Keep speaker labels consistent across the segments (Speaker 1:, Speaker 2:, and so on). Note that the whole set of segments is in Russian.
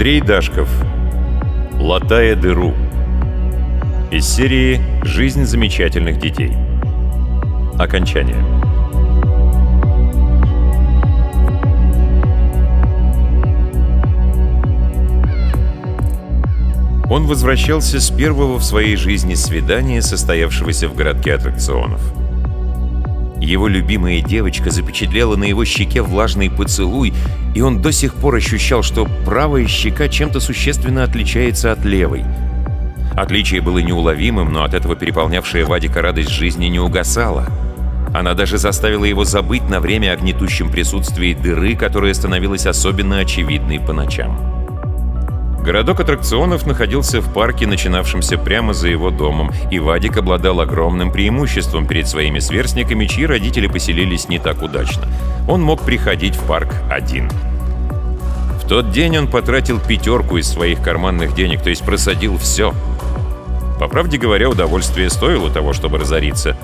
Speaker 1: Андрей Дашков. Латая дыру. Из серии «Жизнь замечательных детей». Окончание. Он возвращался с первого в своей жизни свидания, состоявшегося в городке аттракционов. Его любимая девочка запечатлела на его щеке влажный поцелуй, и он до сих пор ощущал, что правая щека чем-то существенно отличается от левой. Отличие было неуловимым, но от этого переполнявшая Вадика радость жизни не угасала. Она даже заставила его забыть на время о гнетущем присутствии дыры, которая становилась особенно очевидной по ночам. Городок аттракционов находился в парке, начинавшемся прямо за его домом, и Вадик обладал огромным преимуществом перед своими сверстниками, чьи родители поселились не так удачно. Он мог приходить в парк один. В тот день он потратил пятерку из своих карманных денег, то есть просадил все. По правде говоря, удовольствие стоило того, чтобы разориться.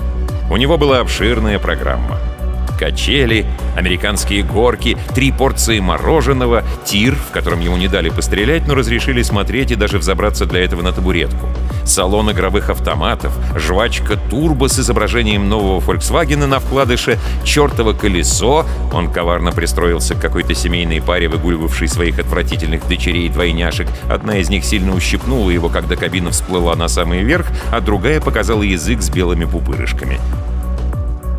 Speaker 1: У него была обширная программа — качели, американские горки, три порции мороженого, тир, в котором ему не дали пострелять, но разрешили смотреть и даже взобраться для этого на табуретку, салон игровых автоматов, жвачка турбо с изображением нового Volkswagen на вкладыше, чертово колесо, он коварно пристроился к какой-то семейной паре, выгуливавшей своих отвратительных дочерей-двойняшек. Одна из них сильно ущипнула его, когда кабина всплыла на самый верх, а другая показала язык с белыми пупырышками.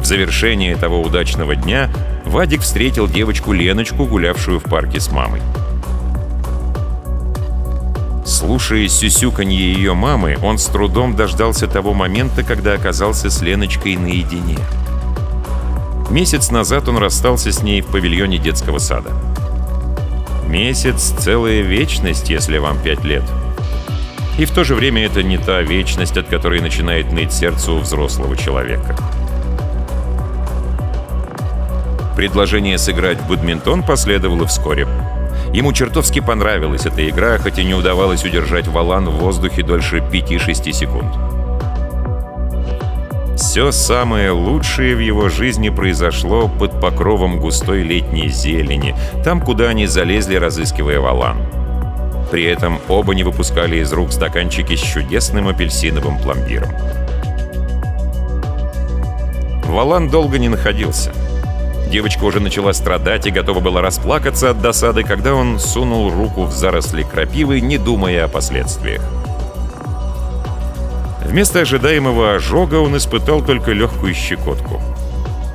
Speaker 1: Завершение того удачного дня Вадик встретил девочку Леночку, гулявшую в парке с мамой. Слушая сюсюканье ее мамы, он с трудом дождался того момента, когда оказался с Леночкой наедине. Месяц назад он расстался с ней в павильоне детского сада. Месяц — целая вечность, если вам пять лет. И в то же время это не та вечность, от которой начинает ныть сердце у взрослого человека. Предложение сыграть в бадминтон последовало вскоре. Ему чертовски понравилась эта игра, хоть и не удавалось удержать валан в воздухе дольше 5-6 секунд. Все самое лучшее в его жизни произошло под покровом густой летней зелени, там, куда они залезли, разыскивая валан. При этом оба не выпускали из рук стаканчики с чудесным апельсиновым пломбиром. Валан долго не находился — Девочка уже начала страдать и готова была расплакаться от досады, когда он сунул руку в заросли крапивы, не думая о последствиях. Вместо ожидаемого ожога он испытал только легкую щекотку.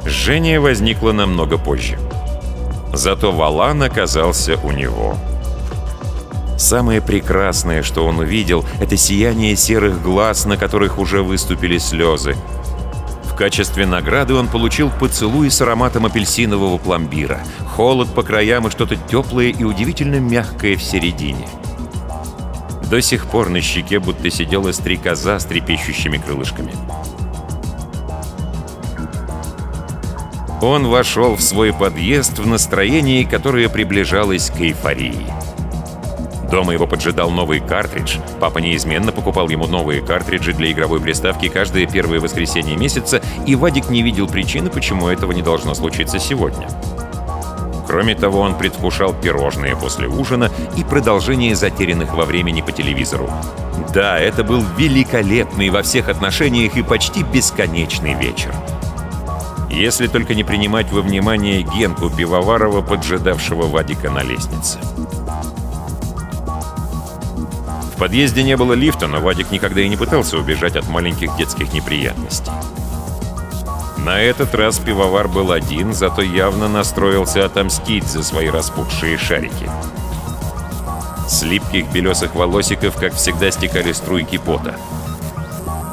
Speaker 1: Жжение возникло намного позже. Зато валан оказался у него. Самое прекрасное, что он увидел, это сияние серых глаз, на которых уже выступили слезы. В качестве награды он получил поцелуй с ароматом апельсинового пломбира, холод по краям и что-то теплое и удивительно мягкое в середине. До сих пор на щеке будто сидела стрекоза с трепещущими крылышками. Он вошел в свой подъезд в настроении, которое приближалось к эйфории. Дома его поджидал новый картридж. Папа неизменно покупал ему новые картриджи для игровой приставки каждое первое воскресенье месяца, и Вадик не видел причины, почему этого не должно случиться сегодня. Кроме того, он предвкушал пирожные после ужина и продолжение затерянных во времени по телевизору. Да, это был великолепный во всех отношениях и почти бесконечный вечер. Если только не принимать во внимание Генку Пивоварова, поджидавшего Вадика на лестнице подъезде не было лифта, но Вадик никогда и не пытался убежать от маленьких детских неприятностей. На этот раз пивовар был один, зато явно настроился отомстить за свои распухшие шарики. С липких белесых волосиков, как всегда, стекали струйки пота.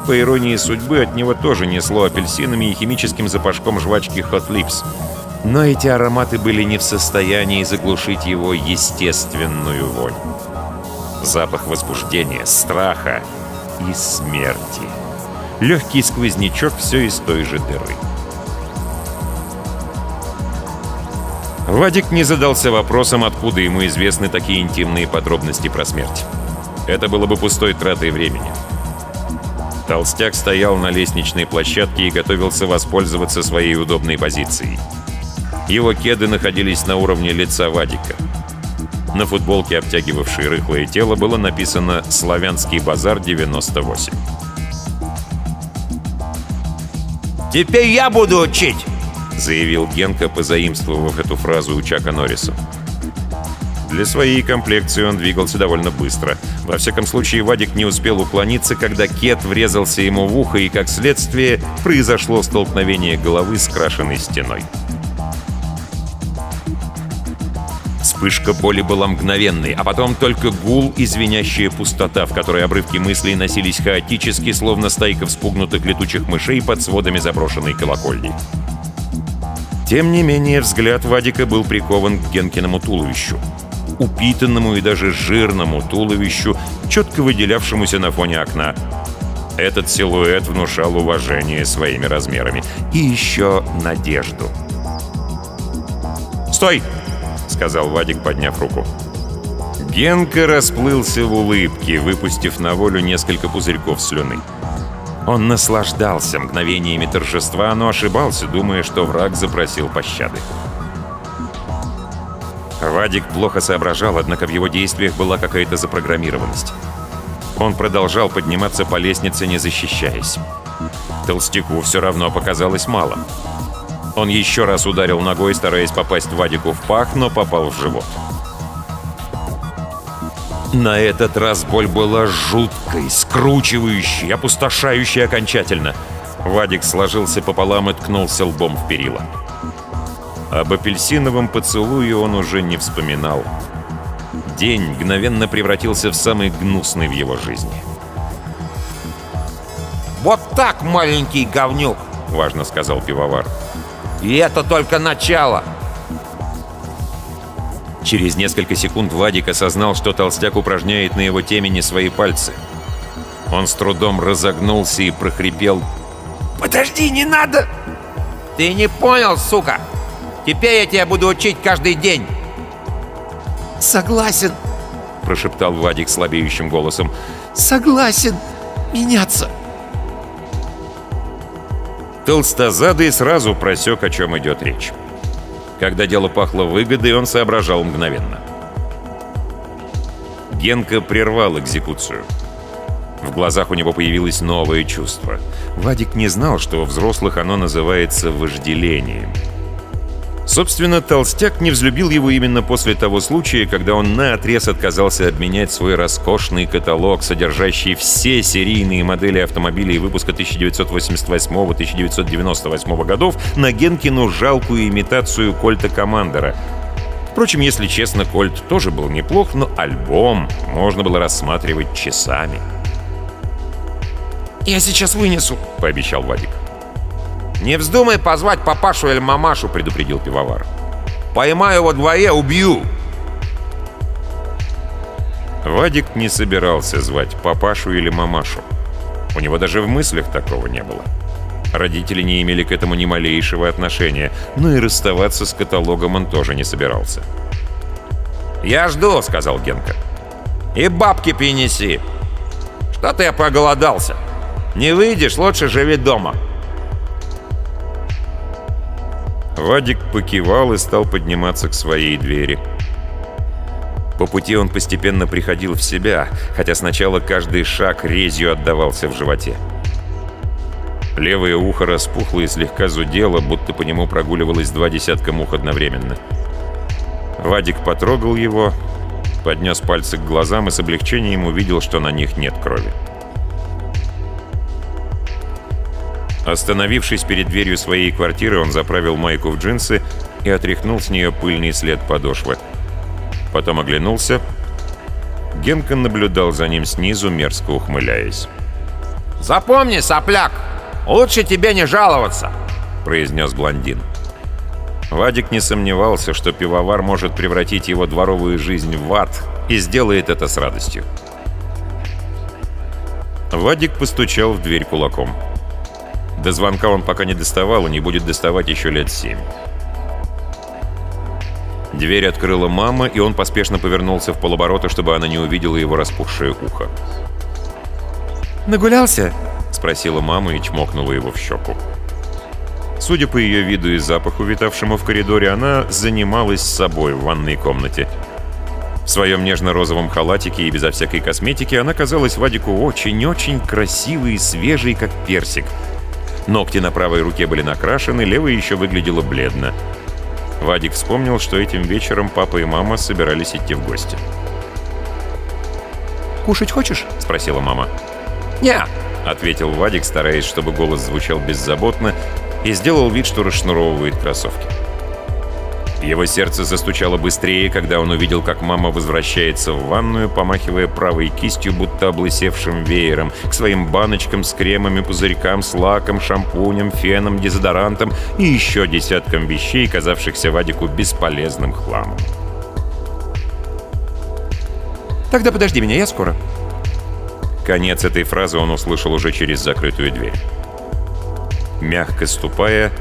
Speaker 1: По иронии судьбы, от него тоже несло апельсинами и химическим запашком жвачки Hot Lips. Но эти ароматы были не в состоянии заглушить его естественную вонь запах возбуждения, страха и смерти. Легкий сквознячок все из той же дыры. Вадик не задался вопросом, откуда ему известны такие интимные подробности про смерть. Это было бы пустой тратой времени. Толстяк стоял на лестничной площадке и готовился воспользоваться своей удобной позицией. Его кеды находились на уровне лица Вадика. На футболке, обтягивавшей рыхлое тело, было написано «Славянский базар 98».
Speaker 2: «Теперь я буду учить!»
Speaker 1: — заявил Генка, позаимствовав эту фразу у Чака Норриса. Для своей комплекции он двигался довольно быстро. Во всяком случае, Вадик не успел уклониться, когда Кет врезался ему в ухо, и, как следствие, произошло столкновение головы с крашенной стеной. Вспышка боли была мгновенной, а потом только гул и звенящая пустота, в которой обрывки мыслей носились хаотически, словно стайка вспугнутых летучих мышей под сводами заброшенной колокольни. Тем не менее, взгляд Вадика был прикован к Генкиному туловищу упитанному и даже жирному туловищу, четко выделявшемуся на фоне окна. Этот силуэт внушал уважение своими размерами. И еще надежду. «Стой!» — сказал Вадик, подняв руку. Генка расплылся в улыбке, выпустив на волю несколько пузырьков слюны. Он наслаждался мгновениями торжества, но ошибался, думая, что враг запросил пощады. Вадик плохо соображал, однако в его действиях была какая-то запрограммированность. Он продолжал подниматься по лестнице, не защищаясь. Толстяку все равно показалось мало. Он еще раз ударил ногой, стараясь попасть Вадику в пах, но попал в живот. На этот раз боль была жуткой, скручивающей, опустошающей окончательно. Вадик сложился пополам и ткнулся лбом в перила. Об апельсиновом поцелуе он уже не вспоминал. День мгновенно превратился в самый гнусный в его жизни.
Speaker 2: «Вот так, маленький говнюк!» — важно сказал пивовар. «И это только начало!»
Speaker 1: Через несколько секунд Вадик осознал, что толстяк упражняет на его темени свои пальцы. Он с трудом разогнулся и прохрипел
Speaker 2: «Подожди, не надо!» «Ты не понял, сука!» Теперь я тебя буду учить каждый день!»
Speaker 3: «Согласен!» — прошептал Вадик слабеющим голосом. «Согласен меняться!»
Speaker 1: Толстозадый сразу просек, о чем идет речь. Когда дело пахло выгодой, он соображал мгновенно. Генка прервал экзекуцию. В глазах у него появилось новое чувство. Вадик не знал, что у взрослых оно называется вожделением. Собственно, Толстяк не взлюбил его именно после того случая, когда он наотрез отказался обменять свой роскошный каталог, содержащий все серийные модели автомобилей выпуска 1988-1998 годов, на Генкину жалкую имитацию Кольта Командера. Впрочем, если честно, Кольт тоже был неплох, но альбом можно было рассматривать часами.
Speaker 3: «Я сейчас вынесу», — пообещал Вадик.
Speaker 2: «Не вздумай позвать папашу или мамашу», — предупредил пивовар. «Поймаю во дворе, убью!»
Speaker 1: Вадик не собирался звать папашу или мамашу. У него даже в мыслях такого не было. Родители не имели к этому ни малейшего отношения, но и расставаться с каталогом он тоже не собирался.
Speaker 2: «Я жду», — сказал Генка. «И бабки принеси. Что-то я проголодался. Не выйдешь, лучше живи дома».
Speaker 1: Вадик покивал и стал подниматься к своей двери. По пути он постепенно приходил в себя, хотя сначала каждый шаг резью отдавался в животе. Левое ухо распухло и слегка зудело, будто по нему прогуливалось два десятка мух одновременно. Вадик потрогал его, поднес пальцы к глазам и с облегчением увидел, что на них нет крови. Остановившись перед дверью своей квартиры, он заправил майку в джинсы и отряхнул с нее пыльный след подошвы. Потом оглянулся. Генка наблюдал за ним снизу, мерзко ухмыляясь.
Speaker 2: «Запомни, сопляк, лучше тебе не жаловаться», — произнес блондин.
Speaker 1: Вадик не сомневался, что пивовар может превратить его дворовую жизнь в ад и сделает это с радостью. Вадик постучал в дверь кулаком. До звонка он пока не доставал и не будет доставать еще лет семь. Дверь открыла мама, и он поспешно повернулся в полоборота, чтобы она не увидела его распухшее ухо.
Speaker 3: «Нагулялся?»
Speaker 1: — спросила мама и чмокнула его в щеку. Судя по ее виду и запаху, витавшему в коридоре, она занималась собой в ванной комнате. В своем нежно-розовом халатике и безо всякой косметики она казалась Вадику очень-очень красивой и свежей, как персик. Ногти на правой руке были накрашены, левая еще выглядела бледно. Вадик вспомнил, что этим вечером папа и мама собирались идти в гости.
Speaker 3: «Кушать хочешь?» — спросила мама.
Speaker 1: «Не», — ответил Вадик, стараясь, чтобы голос звучал беззаботно, и сделал вид, что расшнуровывает кроссовки. Его сердце застучало быстрее, когда он увидел, как мама возвращается в ванную, помахивая правой кистью, будто облысевшим веером, к своим баночкам с кремами, пузырькам, с лаком, шампунем, феном, дезодорантом и еще десяткам вещей, казавшихся Вадику бесполезным хламом.
Speaker 3: «Тогда подожди меня, я скоро».
Speaker 1: Конец этой фразы он услышал уже через закрытую дверь. Мягко ступая,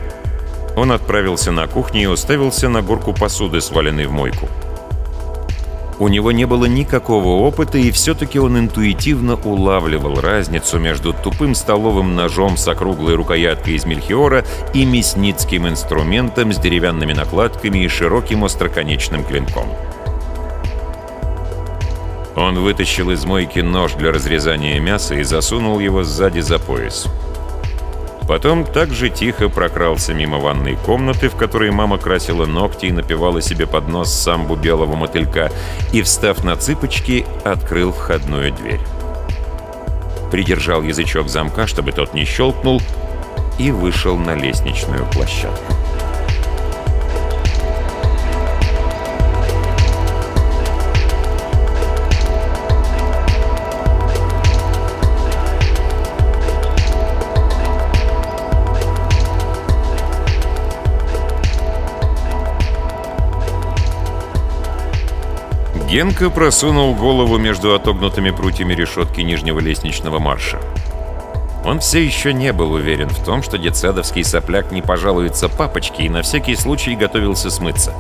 Speaker 1: он отправился на кухню и уставился на горку посуды, сваленной в мойку. У него не было никакого опыта, и все-таки он интуитивно улавливал разницу между тупым столовым ножом с округлой рукояткой из мельхиора и мясницким инструментом с деревянными накладками и широким остроконечным клинком. Он вытащил из мойки нож для разрезания мяса и засунул его сзади за пояс. Потом так же тихо прокрался мимо ванной комнаты, в которой мама красила ногти и напевала себе под нос самбу белого мотылька, и, встав на цыпочки, открыл входную дверь. Придержал язычок замка, чтобы тот не щелкнул, и вышел на лестничную площадку. Генка просунул голову между отогнутыми прутьями решетки нижнего лестничного марша. Он все еще не был уверен в том, что детсадовский сопляк не пожалуется папочке и на всякий случай готовился смыться.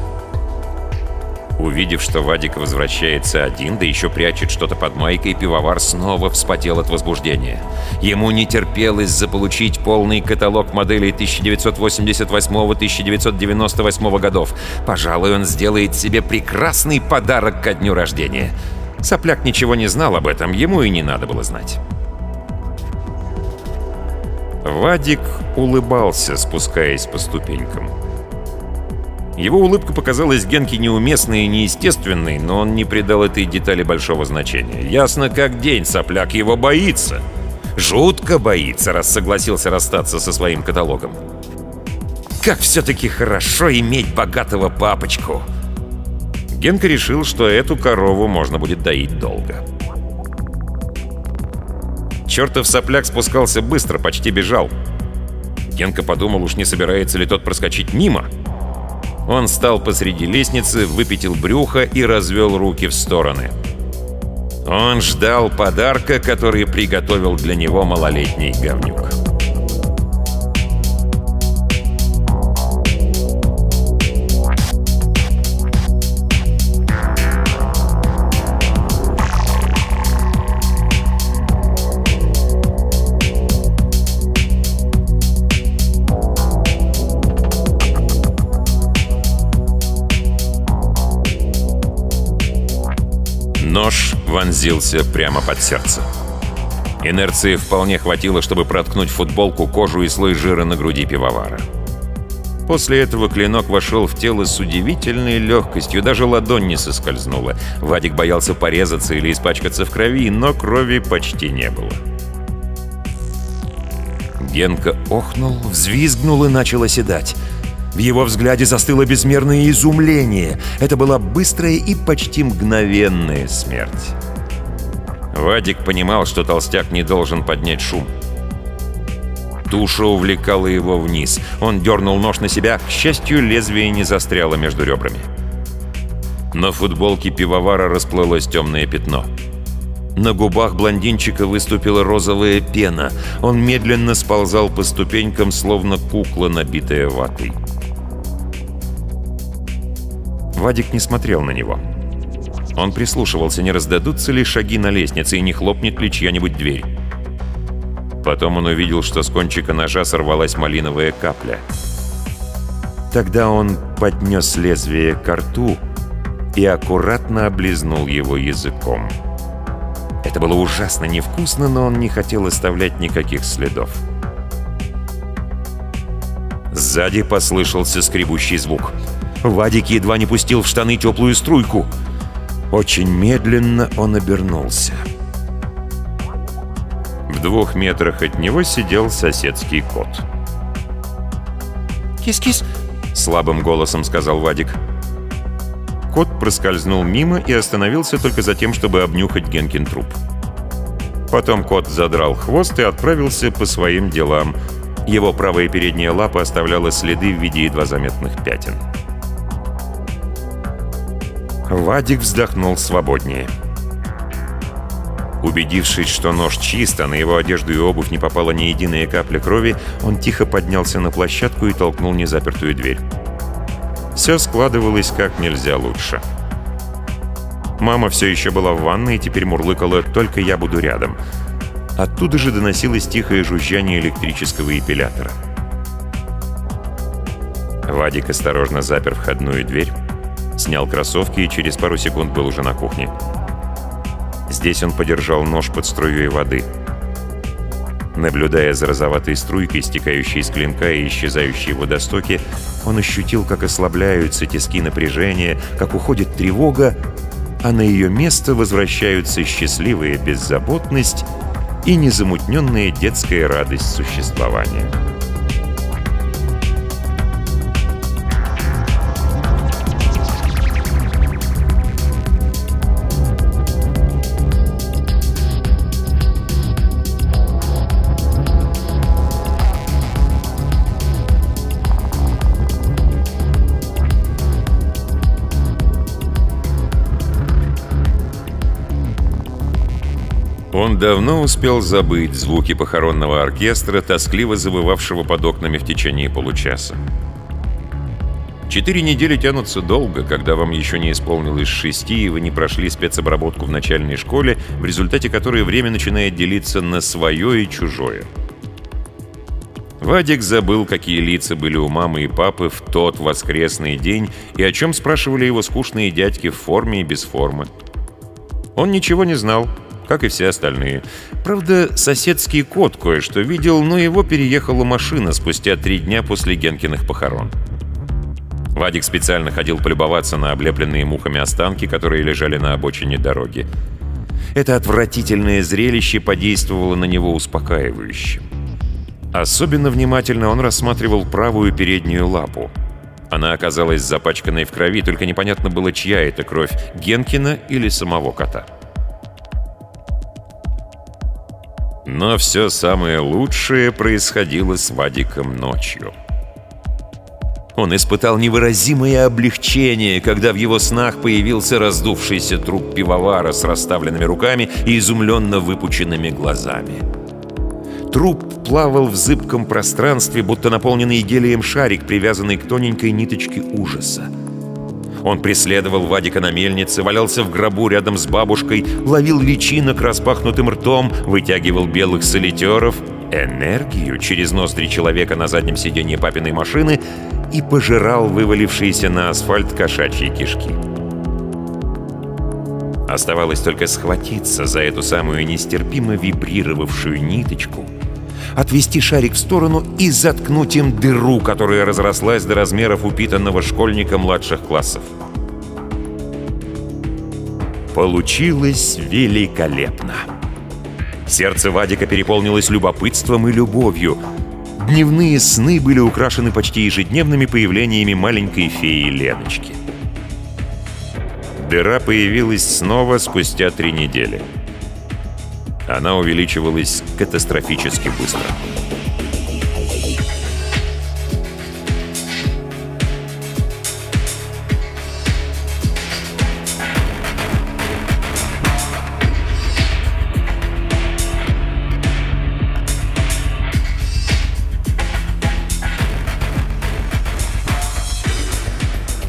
Speaker 1: Увидев, что Вадик возвращается один, да еще прячет что-то под майкой, пивовар снова вспотел от возбуждения. Ему не терпелось заполучить полный каталог моделей 1988-1998 годов. Пожалуй, он сделает себе прекрасный подарок ко дню рождения. Сопляк ничего не знал об этом, ему и не надо было знать. Вадик улыбался, спускаясь по ступенькам. Его улыбка показалась Генке неуместной и неестественной, но он не придал этой детали большого значения. Ясно как день, сопляк его боится. Жутко боится, раз согласился расстаться со своим каталогом. Как все-таки хорошо иметь богатого папочку. Генка решил, что эту корову можно будет доить долго. Чертов сопляк спускался быстро, почти бежал. Генка подумал, уж не собирается ли тот проскочить мимо. Он стал посреди лестницы, выпятил брюхо и развел руки в стороны. Он ждал подарка, который приготовил для него малолетний говнюк. Нож вонзился прямо под сердце. Инерции вполне хватило, чтобы проткнуть футболку, кожу и слой жира на груди пивовара. После этого клинок вошел в тело с удивительной легкостью, даже ладонь не соскользнула. Вадик боялся порезаться или испачкаться в крови, но крови почти не было. Генка охнул, взвизгнул и начал оседать. В его взгляде застыло безмерное изумление. Это была быстрая и почти мгновенная смерть. Вадик понимал, что толстяк не должен поднять шум. Туша увлекала его вниз. Он дернул нож на себя. К счастью, лезвие не застряло между ребрами. На футболке пивовара расплылось темное пятно. На губах блондинчика выступила розовая пена. Он медленно сползал по ступенькам, словно кукла, набитая ватой. Вадик не смотрел на него. Он прислушивался, не раздадутся ли шаги на лестнице и не хлопнет ли чья-нибудь дверь. Потом он увидел, что с кончика ножа сорвалась малиновая капля. Тогда он поднес лезвие к рту и аккуратно облизнул его языком. Это было ужасно невкусно, но он не хотел оставлять никаких следов. Сзади послышался скребущий звук. Вадик едва не пустил в штаны теплую струйку. Очень медленно он обернулся. В двух метрах от него сидел соседский кот.
Speaker 3: «Кис-кис!»
Speaker 1: — слабым голосом сказал Вадик. Кот проскользнул мимо и остановился только за тем, чтобы обнюхать Генкин труп. Потом кот задрал хвост и отправился по своим делам. Его правая передняя лапа оставляла следы в виде едва заметных пятен. Вадик вздохнул свободнее. Убедившись, что нож чист, а на его одежду и обувь не попала ни единая капля крови, он тихо поднялся на площадку и толкнул незапертую дверь. Все складывалось как нельзя лучше. Мама все еще была в ванной и теперь мурлыкала «Только я буду рядом». Оттуда же доносилось тихое жужжание электрического эпилятора. Вадик осторожно запер входную дверь, снял кроссовки и через пару секунд был уже на кухне. Здесь он подержал нож под струей воды — Наблюдая за розоватой струйкой, стекающей из клинка и исчезающей в водостоке, он ощутил, как ослабляются тиски напряжения, как уходит тревога, а на ее место возвращаются счастливая беззаботность и незамутненная детская радость существования. Он давно успел забыть звуки похоронного оркестра, тоскливо забывавшего под окнами в течение получаса. Четыре недели тянутся долго, когда вам еще не исполнилось шести, и вы не прошли спецобработку в начальной школе, в результате которой время начинает делиться на свое и чужое. Вадик забыл, какие лица были у мамы и папы в тот воскресный день и о чем спрашивали его скучные дядьки в форме и без формы. Он ничего не знал, как и все остальные. Правда, соседский кот кое-что видел, но его переехала машина спустя три дня после Генкиных похорон. Вадик специально ходил полюбоваться на облепленные мухами останки, которые лежали на обочине дороги. Это отвратительное зрелище подействовало на него успокаивающе. Особенно внимательно он рассматривал правую переднюю лапу. Она оказалась запачканной в крови, только непонятно было, чья это кровь — Генкина или самого кота. Но все самое лучшее происходило с Вадиком ночью. Он испытал невыразимое облегчение, когда в его снах появился раздувшийся труп пивовара с расставленными руками и изумленно выпученными глазами. Труп плавал в зыбком пространстве, будто наполненный гелием шарик, привязанный к тоненькой ниточке ужаса. Он преследовал Вадика на мельнице, валялся в гробу рядом с бабушкой, ловил личинок распахнутым ртом, вытягивал белых солитеров, энергию через ноздри человека на заднем сиденье папиной машины и пожирал вывалившиеся на асфальт кошачьи кишки. Оставалось только схватиться за эту самую нестерпимо вибрировавшую ниточку — отвести шарик в сторону и заткнуть им дыру, которая разрослась до размеров упитанного школьника младших классов. Получилось великолепно. Сердце Вадика переполнилось любопытством и любовью. Дневные сны были украшены почти ежедневными появлениями маленькой феи Леночки. Дыра появилась снова спустя три недели. Она увеличивалась катастрофически быстро.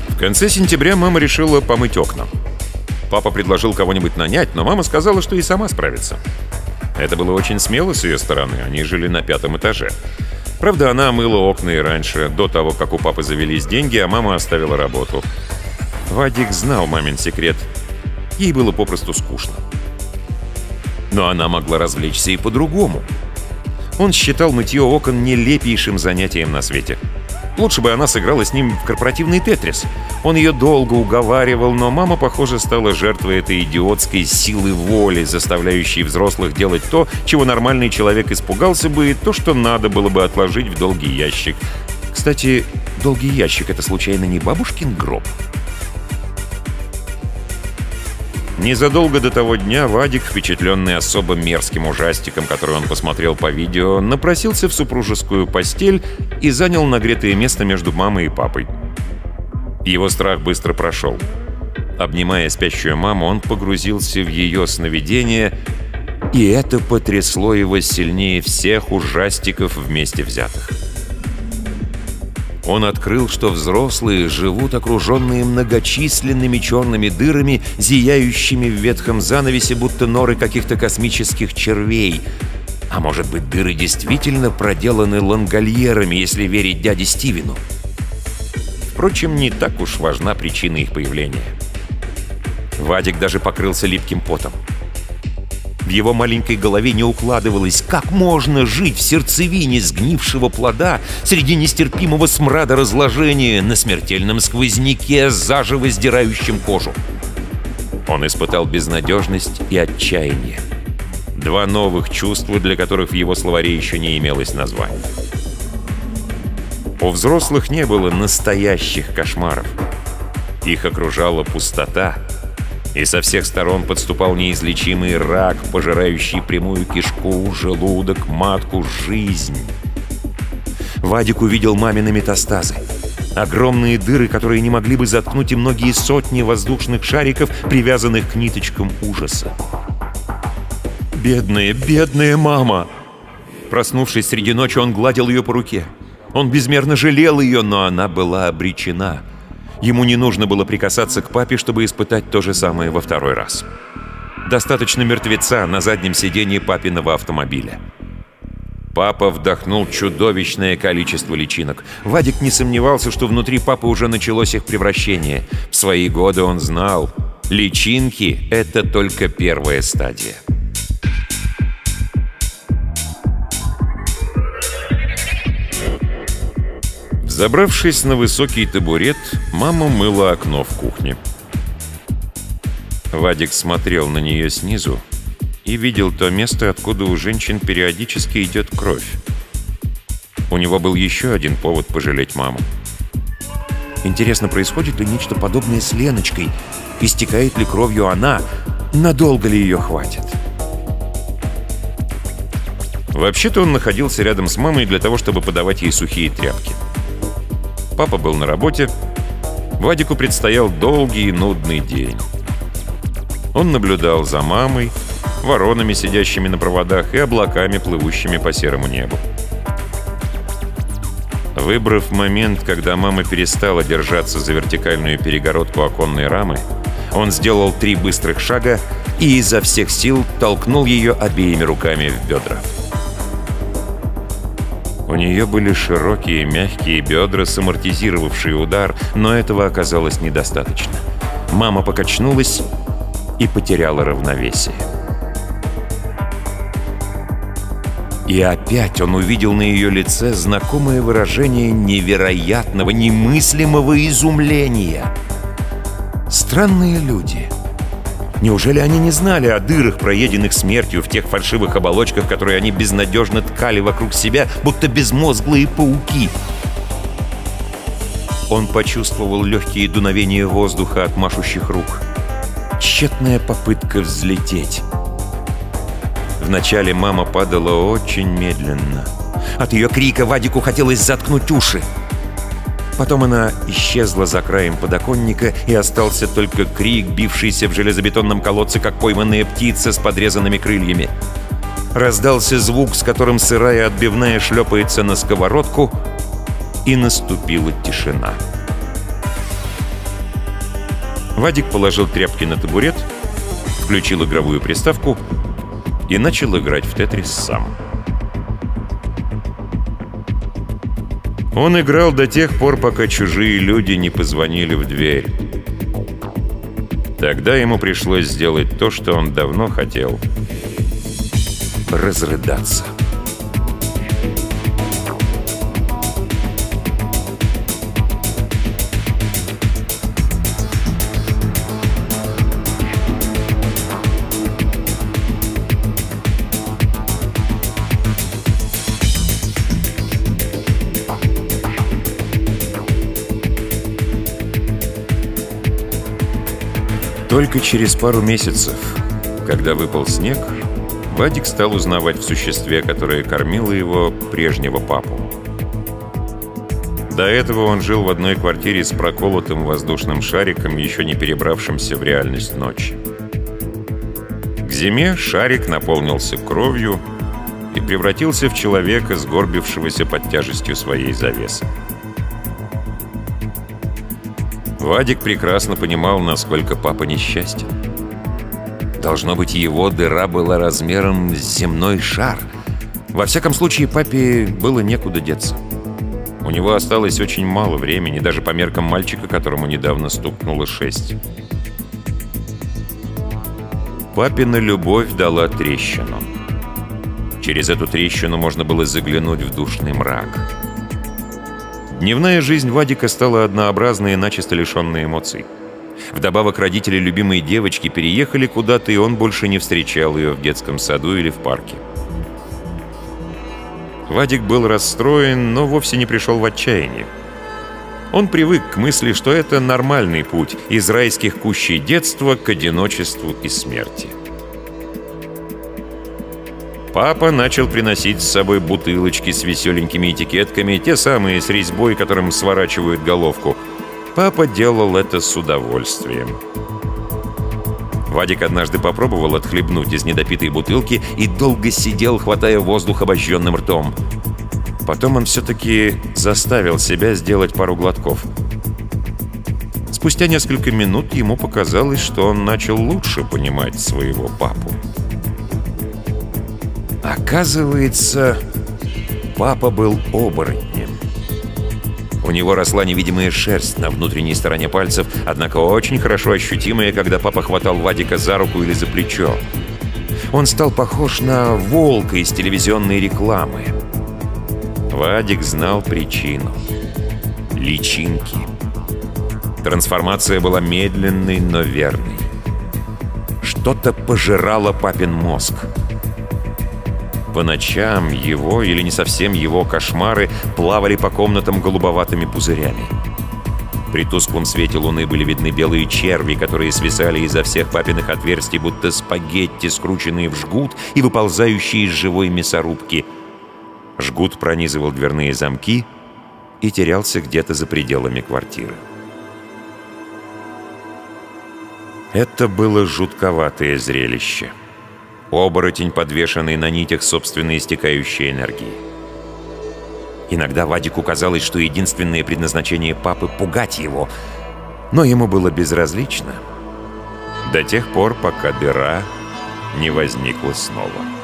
Speaker 1: В конце сентября мама решила помыть окна. Папа предложил кого-нибудь нанять, но мама сказала, что и сама справится. Это было очень смело с ее стороны, они жили на пятом этаже. Правда, она мыла окна и раньше, до того, как у папы завелись деньги, а мама оставила работу. Вадик знал мамин секрет. Ей было попросту скучно. Но она могла развлечься и по-другому. Он считал мытье окон нелепейшим занятием на свете. Лучше бы она сыграла с ним в корпоративный тетрис. Он ее долго уговаривал, но мама, похоже, стала жертвой этой идиотской силы воли, заставляющей взрослых делать то, чего нормальный человек испугался бы, и то, что надо было бы отложить в долгий ящик. Кстати, долгий ящик — это случайно не бабушкин гроб? Незадолго до того дня Вадик, впечатленный особо мерзким ужастиком, который он посмотрел по видео, напросился в супружескую постель и занял нагретое место между мамой и папой. Его страх быстро прошел. Обнимая спящую маму, он погрузился в ее сновидение, и это потрясло его сильнее всех ужастиков вместе взятых. Он открыл, что взрослые живут окруженные многочисленными черными дырами, зияющими в ветхом занавесе, будто норы каких-то космических червей. А может быть, дыры действительно проделаны лангольерами, если верить дяде Стивену? Впрочем, не так уж важна причина их появления. Вадик даже покрылся липким потом. В его маленькой голове не укладывалось, как можно жить в сердцевине сгнившего плода среди нестерпимого смрада разложения на смертельном сквозняке, заживо сдирающем кожу. Он испытал безнадежность и отчаяние. Два новых чувства, для которых в его словаре еще не имелось названия. У взрослых не было настоящих кошмаров. Их окружала пустота — и со всех сторон подступал неизлечимый рак, пожирающий прямую кишку, желудок, матку, жизнь. Вадик увидел мамины метастазы. Огромные дыры, которые не могли бы заткнуть и многие сотни воздушных шариков, привязанных к ниточкам ужаса. «Бедная, бедная мама!» Проснувшись среди ночи, он гладил ее по руке. Он безмерно жалел ее, но она была обречена. Ему не нужно было прикасаться к папе, чтобы испытать то же самое во второй раз. Достаточно мертвеца на заднем сиденье папиного автомобиля. Папа вдохнул чудовищное количество личинок. Вадик не сомневался, что внутри папы уже началось их превращение. В свои годы он знал, личинки — это только первая стадия. Забравшись на высокий табурет, мама мыла окно в кухне. Вадик смотрел на нее снизу и видел то место, откуда у женщин периодически идет кровь. У него был еще один повод пожалеть маму. Интересно, происходит ли нечто подобное с Леночкой? Истекает ли кровью она? Надолго ли ее хватит? Вообще-то он находился рядом с мамой для того, чтобы подавать ей сухие тряпки. Папа был на работе. Вадику предстоял долгий и нудный день. Он наблюдал за мамой, воронами, сидящими на проводах, и облаками, плывущими по серому небу. Выбрав момент, когда мама перестала держаться за вертикальную перегородку оконной рамы, он сделал три быстрых шага и изо всех сил толкнул ее обеими руками в бедра. У нее были широкие мягкие бедра, самортизировавшие удар, но этого оказалось недостаточно. Мама покачнулась и потеряла равновесие. И опять он увидел на ее лице знакомое выражение невероятного, немыслимого изумления. Странные люди — Неужели они не знали о дырах, проеденных смертью в тех фальшивых оболочках, которые они безнадежно ткали вокруг себя, будто безмозглые пауки? Он почувствовал легкие дуновения воздуха от машущих рук. Тщетная попытка взлететь. Вначале мама падала очень медленно. От ее крика Вадику хотелось заткнуть уши. Потом она исчезла за краем подоконника, и остался только крик, бившийся в железобетонном колодце, как пойманная птица с подрезанными крыльями. Раздался звук, с которым сырая отбивная шлепается на сковородку, и наступила тишина. Вадик положил тряпки на табурет, включил игровую приставку и начал играть в «Тетрис» сам. Он играл до тех пор, пока чужие люди не позвонили в дверь. Тогда ему пришлось сделать то, что он давно хотел — разрыдаться. Только через пару месяцев, когда выпал снег, Вадик стал узнавать в существе, которое кормило его, прежнего папу. До этого он жил в одной квартире с проколотым воздушным шариком, еще не перебравшимся в реальность ночи. К зиме шарик наполнился кровью и превратился в человека, сгорбившегося под тяжестью своей завесы. Вадик прекрасно понимал, насколько папа несчастен. Должно быть, его дыра была размером с земной шар. Во всяком случае, папе было некуда деться. У него осталось очень мало времени, даже по меркам мальчика, которому недавно стукнуло шесть. Папина любовь дала трещину. Через эту трещину можно было заглянуть в душный мрак. Дневная жизнь Вадика стала однообразной и начисто лишенной эмоций. Вдобавок родители любимой девочки переехали куда-то, и он больше не встречал ее в детском саду или в парке. Вадик был расстроен, но вовсе не пришел в отчаяние. Он привык к мысли, что это нормальный путь из райских кущей детства к одиночеству и смерти. Папа начал приносить с собой бутылочки с веселенькими этикетками, те самые с резьбой, которым сворачивают головку. Папа делал это с удовольствием. Вадик однажды попробовал отхлебнуть из недопитой бутылки и долго сидел, хватая воздух обожженным ртом. Потом он все-таки заставил себя сделать пару глотков. Спустя несколько минут ему показалось, что он начал лучше понимать своего папу. Оказывается, папа был оборотнем. У него росла невидимая шерсть на внутренней стороне пальцев, однако очень хорошо ощутимая, когда папа хватал Вадика за руку или за плечо. Он стал похож на волка из телевизионной рекламы. Вадик знал причину. Личинки. Трансформация была медленной, но верной. Что-то пожирало папин мозг. По ночам его, или не совсем его, кошмары плавали по комнатам голубоватыми пузырями. При тусклом свете луны были видны белые черви, которые свисали изо всех папиных отверстий, будто спагетти, скрученные в жгут и выползающие из живой мясорубки. Жгут пронизывал дверные замки и терялся где-то за пределами квартиры. Это было жутковатое зрелище. Оборотень, подвешенный на нитях собственной истекающей энергии. Иногда Вадику казалось, что единственное предназначение папы — пугать его, но ему было безразлично. До тех пор, пока дыра не возникла снова.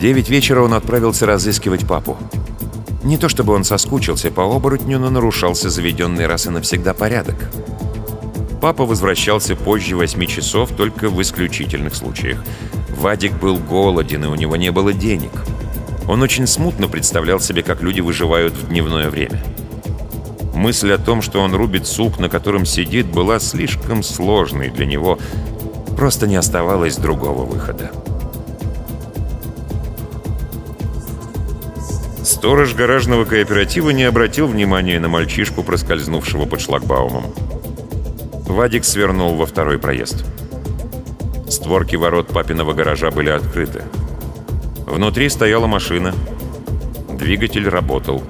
Speaker 1: Девять вечера он отправился разыскивать папу. Не то чтобы он соскучился по оборотню, но нарушался заведенный раз и навсегда порядок. Папа возвращался позже восьми часов только в исключительных случаях. Вадик был голоден, и у него не было денег. Он очень смутно представлял себе, как люди выживают в дневное время. Мысль о том, что он рубит сук, на котором сидит, была слишком сложной для него. Просто не оставалось другого выхода. Сторож гаражного кооператива не обратил внимания на мальчишку, проскользнувшего под шлагбаумом. Вадик свернул во второй проезд. Створки ворот папиного гаража были открыты. Внутри стояла машина. Двигатель работал.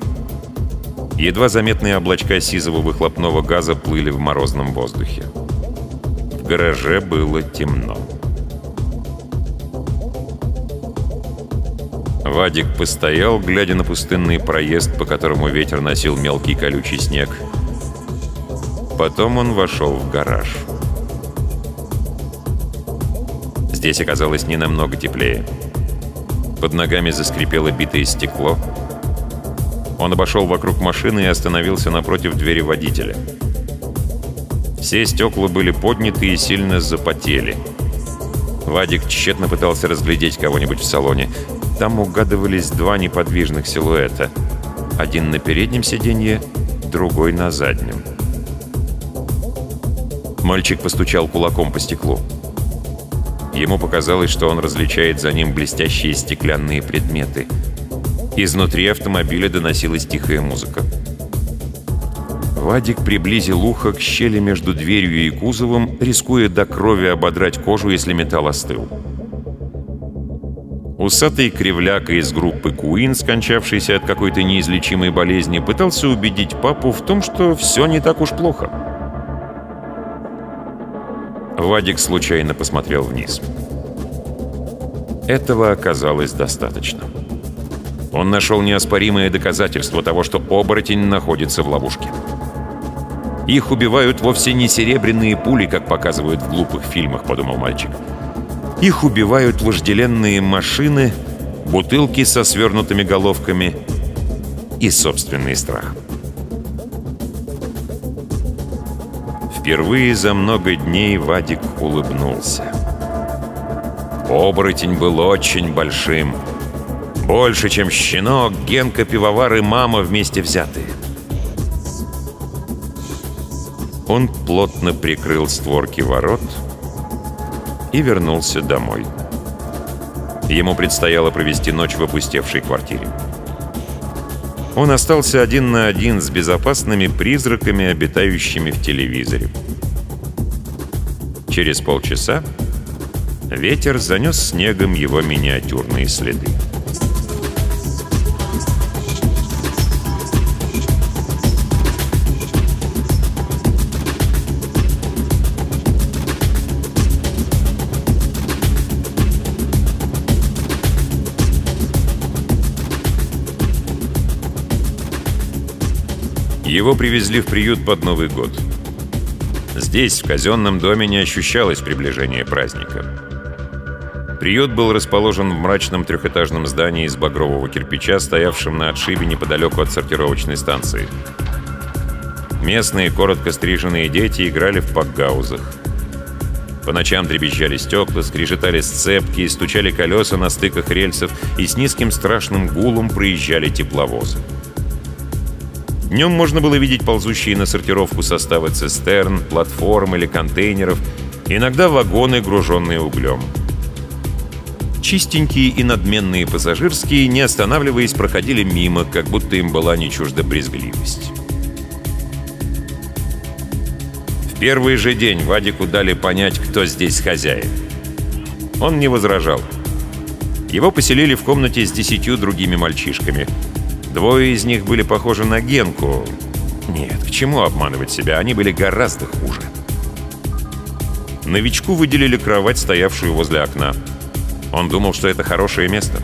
Speaker 1: Едва заметные облачка сизого выхлопного газа плыли в морозном воздухе. В гараже было темно. Вадик постоял, глядя на пустынный проезд, по которому ветер носил мелкий колючий снег. Потом он вошел в гараж. Здесь оказалось не намного теплее. Под ногами заскрипело битое стекло. Он обошел вокруг машины и остановился напротив двери водителя. Все стекла были подняты и сильно запотели. Вадик тщетно пытался разглядеть кого-нибудь в салоне. Там угадывались два неподвижных силуэта. Один на переднем сиденье, другой на заднем. Мальчик постучал кулаком по стеклу. Ему показалось, что он различает за ним блестящие стеклянные предметы. Изнутри автомобиля доносилась тихая музыка. Вадик приблизил ухо к щели между дверью и кузовом, рискуя до крови ободрать кожу, если металл остыл. Усатый кривляк из группы Куин, скончавшийся от какой-то неизлечимой болезни, пытался убедить папу в том, что все не так уж плохо. Вадик случайно посмотрел вниз. Этого оказалось достаточно. Он нашел неоспоримое доказательство того, что оборотень находится в ловушке. «Их убивают вовсе не серебряные пули, как показывают в глупых фильмах», — подумал мальчик. Их убивают вожделенные машины, бутылки со свернутыми головками и собственный страх. Впервые за много дней Вадик улыбнулся. Оборотень был очень большим. Больше, чем щенок, Генка, пивовар и мама вместе взятые. Он плотно прикрыл створки ворот — и вернулся домой. Ему предстояло провести ночь в опустевшей квартире. Он остался один на один с безопасными призраками, обитающими в телевизоре. Через полчаса ветер занес снегом его миниатюрные следы. Его привезли в приют под Новый год. Здесь, в казенном доме, не ощущалось приближения праздника. Приют был расположен в мрачном трехэтажном здании из багрового кирпича, стоявшем на отшибе неподалеку от сортировочной станции. Местные, коротко стриженные дети играли в пакгаузах. По ночам дребезжали стекла, скрежетали сцепки, стучали колеса на стыках рельсов и с низким страшным гулом проезжали тепловозы. Днем можно было видеть ползущие на сортировку составы цистерн, платформ или контейнеров, иногда вагоны, груженные углем. Чистенькие и надменные пассажирские, не останавливаясь, проходили мимо, как будто им была не чужда брезгливость. В первый же день Вадику дали понять, кто здесь хозяин. Он не возражал. Его поселили в комнате с десятью другими мальчишками — Двое из них были похожи на Генку. Нет, к чему обманывать себя, они были гораздо хуже. Новичку выделили кровать, стоявшую возле окна. Он думал, что это хорошее место.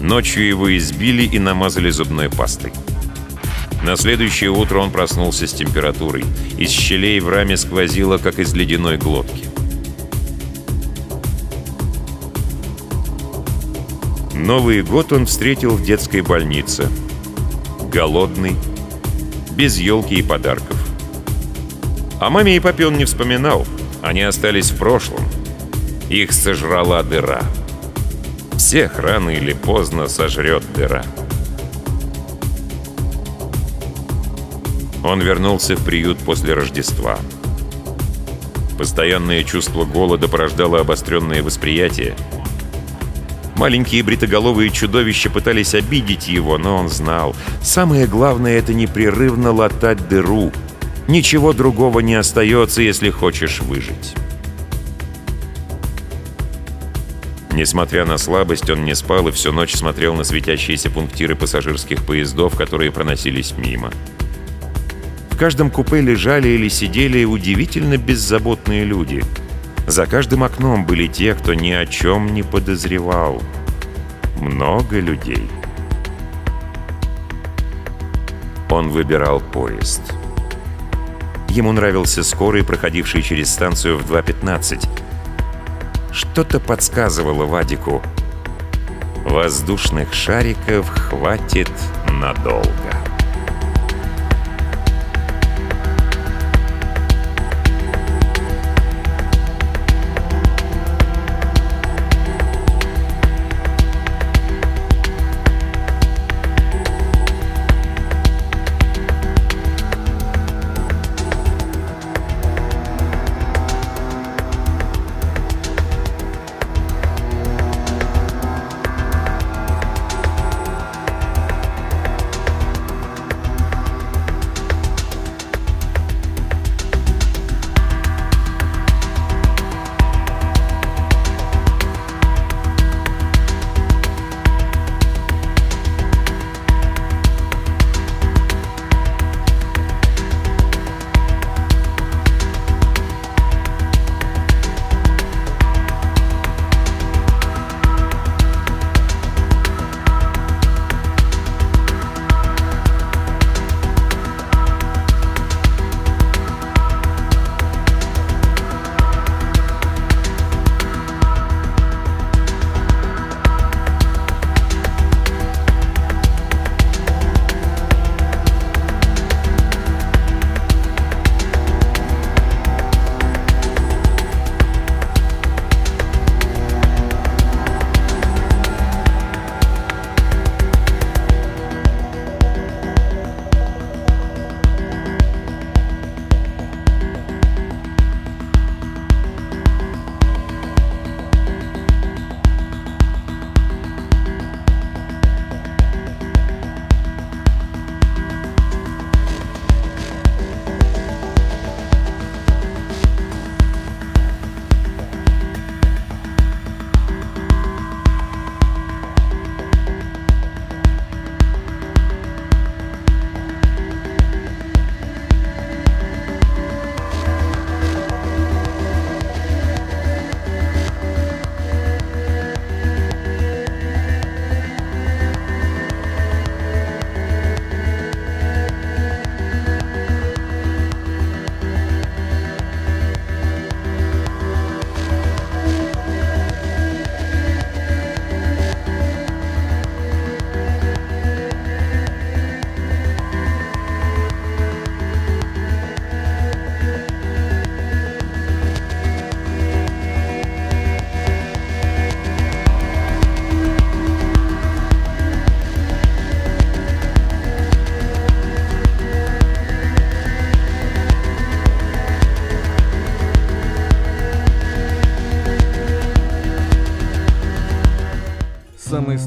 Speaker 1: Ночью его избили и намазали зубной пастой. На следующее утро он проснулся с температурой. Из щелей в раме сквозило, как из ледяной глотки. Новый год он встретил в детской больнице. Голодный, без елки и подарков. О маме и папе он не вспоминал. Они остались в прошлом. Их сожрала дыра. Всех рано или поздно сожрет дыра. Он вернулся в приют после Рождества. Постоянное чувство голода порождало обостренное восприятие — Маленькие бритоголовые чудовища пытались обидеть его, но он знал. Самое главное — это непрерывно латать дыру. Ничего другого не остается, если хочешь выжить. Несмотря на слабость, он не спал и всю ночь смотрел на светящиеся пунктиры пассажирских поездов, которые проносились мимо. В каждом купе лежали или сидели удивительно беззаботные люди — за каждым окном были те, кто ни о чем не подозревал. много людей. Он выбирал поезд. Ему нравился скорый, проходивший через станцию в 2.15. Что-то подсказывало Вадику. Воздушных шариков хватит надолго.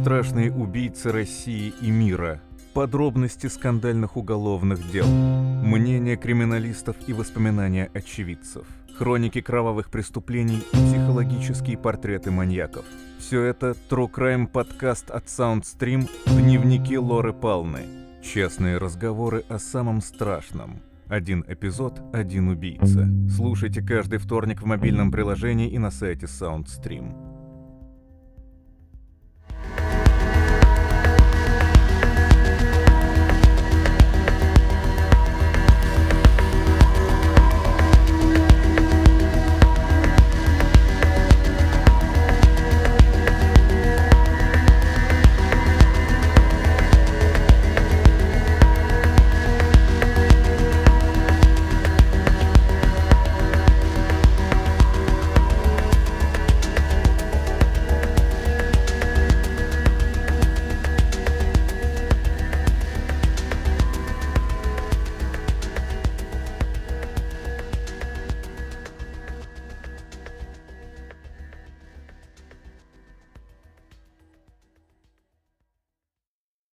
Speaker 4: Страшные убийцы России и мира, подробности скандальных уголовных дел, мнения криминалистов и воспоминания очевидцев, хроники кровавых преступлений и психологические портреты маньяков. Все это True Crime подкаст от Soundstream «Дневники Лоры Палны». Честные разговоры о самом страшном. Один эпизод, один убийца. Слушайте каждый вторник в мобильном приложении и на сайте Soundstream.